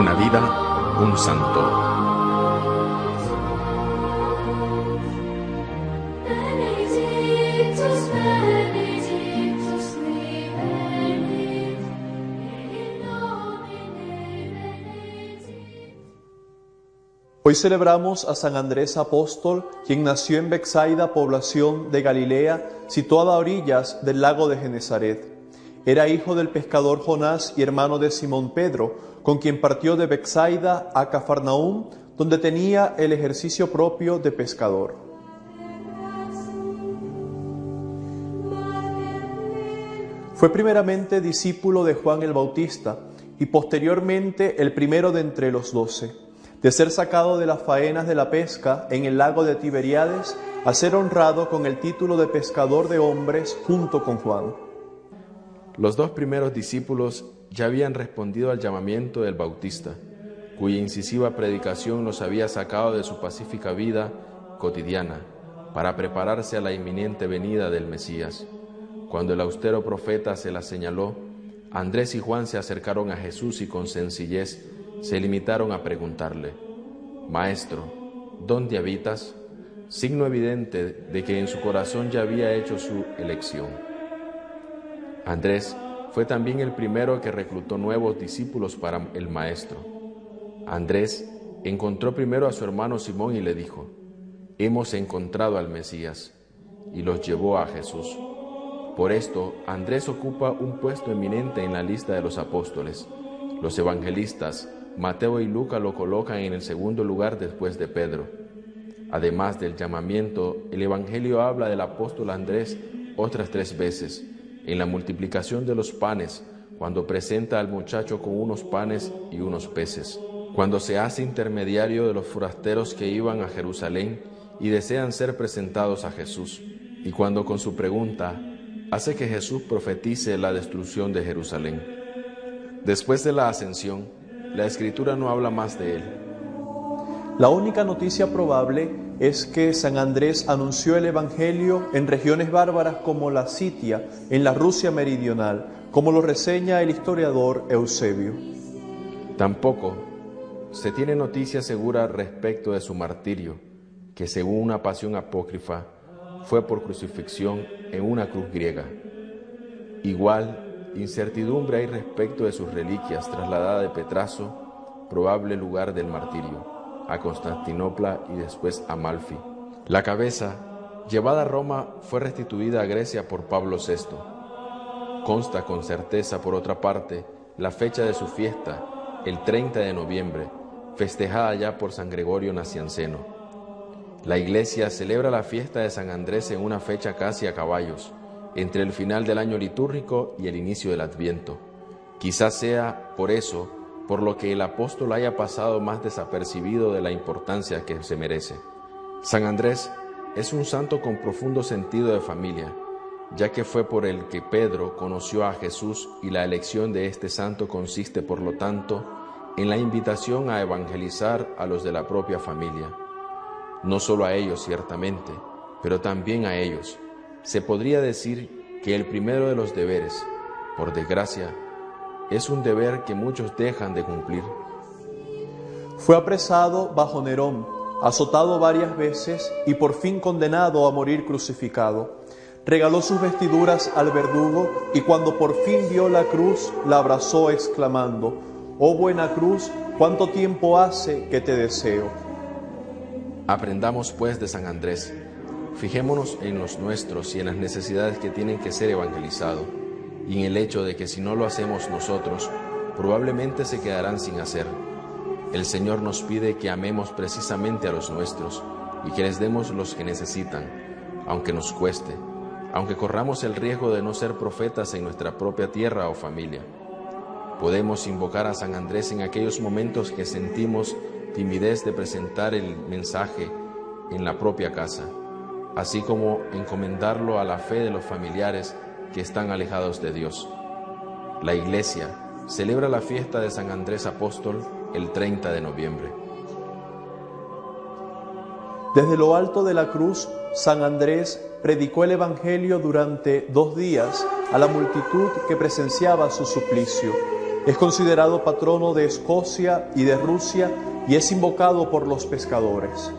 vida un santo. Hoy celebramos a San Andrés Apóstol, quien nació en Bexaida, población de Galilea, situada a orillas del lago de Genezaret. Era hijo del pescador Jonás y hermano de Simón Pedro, con quien partió de Bexaida a Cafarnaúm, donde tenía el ejercicio propio de pescador. Fue primeramente discípulo de Juan el Bautista y posteriormente el primero de entre los doce de ser sacado de las faenas de la pesca en el lago de Tiberiades a ser honrado con el título de pescador de hombres junto con Juan. Los dos primeros discípulos ya habían respondido al llamamiento del Bautista, cuya incisiva predicación los había sacado de su pacífica vida cotidiana para prepararse a la inminente venida del Mesías. Cuando el austero profeta se la señaló, Andrés y Juan se acercaron a Jesús y con sencillez se limitaron a preguntarle, Maestro, ¿dónde habitas? Signo evidente de que en su corazón ya había hecho su elección. Andrés fue también el primero que reclutó nuevos discípulos para el Maestro. Andrés encontró primero a su hermano Simón y le dijo, Hemos encontrado al Mesías, y los llevó a Jesús. Por esto, Andrés ocupa un puesto eminente en la lista de los apóstoles. Los evangelistas Mateo y Lucas lo colocan en el segundo lugar después de Pedro. Además del llamamiento, el Evangelio habla del apóstol Andrés otras tres veces, en la multiplicación de los panes, cuando presenta al muchacho con unos panes y unos peces, cuando se hace intermediario de los forasteros que iban a Jerusalén y desean ser presentados a Jesús, y cuando con su pregunta hace que Jesús profetice la destrucción de Jerusalén. Después de la ascensión, la escritura no habla más de él. La única noticia probable es que San Andrés anunció el Evangelio en regiones bárbaras como la Sitia, en la Rusia meridional, como lo reseña el historiador Eusebio. Tampoco se tiene noticia segura respecto de su martirio, que según una pasión apócrifa fue por crucifixión en una cruz griega. Igual Incertidumbre hay respecto de sus reliquias trasladada de Petraso, probable lugar del martirio, a Constantinopla y después a Malfi. La cabeza, llevada a Roma, fue restituida a Grecia por Pablo VI. Consta con certeza, por otra parte, la fecha de su fiesta, el 30 de noviembre, festejada ya por San Gregorio Nacianceno. La iglesia celebra la fiesta de San Andrés en una fecha casi a caballos, entre el final del año litúrgico y el inicio del Adviento. Quizás sea por eso por lo que el apóstol haya pasado más desapercibido de la importancia que se merece. San Andrés es un santo con profundo sentido de familia, ya que fue por el que Pedro conoció a Jesús y la elección de este santo consiste, por lo tanto, en la invitación a evangelizar a los de la propia familia. No solo a ellos, ciertamente, pero también a ellos, se podría decir que el primero de los deberes, por desgracia, es un deber que muchos dejan de cumplir. Fue apresado bajo Nerón, azotado varias veces y por fin condenado a morir crucificado. Regaló sus vestiduras al verdugo y cuando por fin vio la cruz, la abrazó exclamando, Oh buena cruz, ¿cuánto tiempo hace que te deseo? Aprendamos pues de San Andrés Fijémonos en los nuestros y en las necesidades que tienen que ser evangelizados, y en el hecho de que si no lo hacemos nosotros, probablemente se quedarán sin hacer. El Señor nos pide que amemos precisamente a los nuestros y que les demos los que necesitan, aunque nos cueste, aunque corramos el riesgo de no ser profetas en nuestra propia tierra o familia. Podemos invocar a San Andrés en aquellos momentos que sentimos timidez de presentar el mensaje en la propia casa así como encomendarlo a la fe de los familiares que están alejados de Dios. La Iglesia celebra la fiesta de San Andrés Apóstol el 30 de noviembre. Desde lo alto de la cruz, San Andrés predicó el Evangelio durante dos días a la multitud que presenciaba su suplicio. Es considerado patrono de Escocia y de Rusia y es invocado por los pescadores.